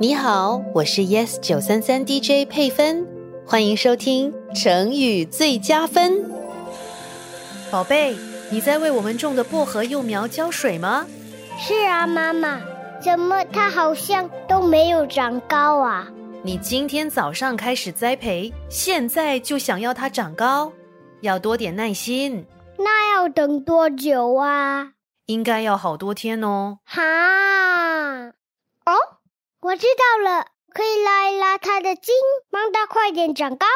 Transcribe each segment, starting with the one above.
你好，我是 Yes 九三三 DJ 佩芬，欢迎收听成语最佳分。宝贝。你在为我们种的薄荷幼苗浇水吗？是啊，妈妈。怎么它好像都没有长高啊？你今天早上开始栽培，现在就想要它长高，要多点耐心。那要等多久啊？应该要好多天哦。哈，知道了。可以拉一拉它的筋，帮它快点长高。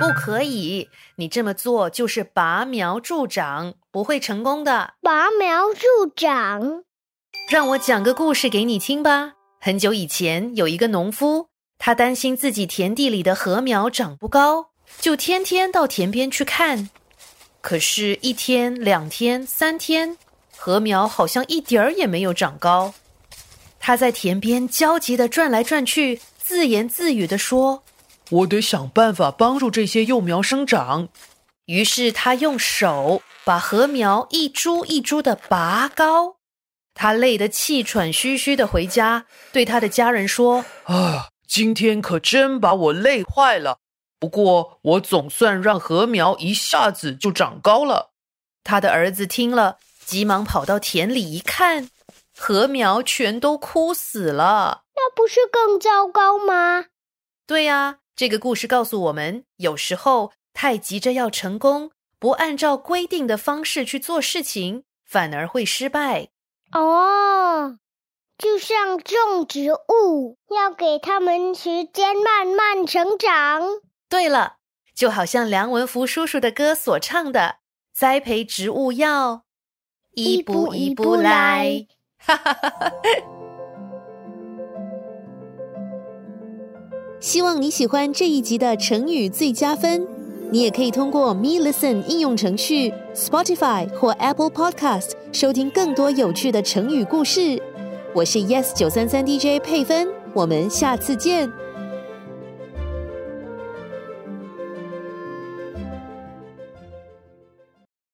不可以，你这么做就是拔苗助长，不会成功的。拔苗助长，让我讲个故事给你听吧。很久以前，有一个农夫，他担心自己田地里的禾苗长不高，就天天到田边去看。可是，一天、两天、三天，禾苗好像一点儿也没有长高。他在田边焦急地转来转去。自言自语地说：“我得想办法帮助这些幼苗生长。”于是他用手把禾苗一株一株的拔高。他累得气喘吁吁的回家，对他的家人说：“啊，今天可真把我累坏了。不过我总算让禾苗一下子就长高了。”他的儿子听了，急忙跑到田里一看，禾苗全都枯死了。那不是更糟糕吗？对呀，这个故事告诉我们，有时候太急着要成功，不按照规定的方式去做事情，反而会失败。哦，就像种植物，要给他们时间慢慢成长。对了，就好像梁文福叔叔的歌所唱的：“栽培植物要一步一步来。”哈哈哈哈。希望你喜欢这一集的成语最佳分。你也可以通过 Me Listen 应用程序、Spotify 或 Apple Podcast 收听更多有趣的成语故事。我是 Yes 九三三 DJ 佩芬，我们下次见。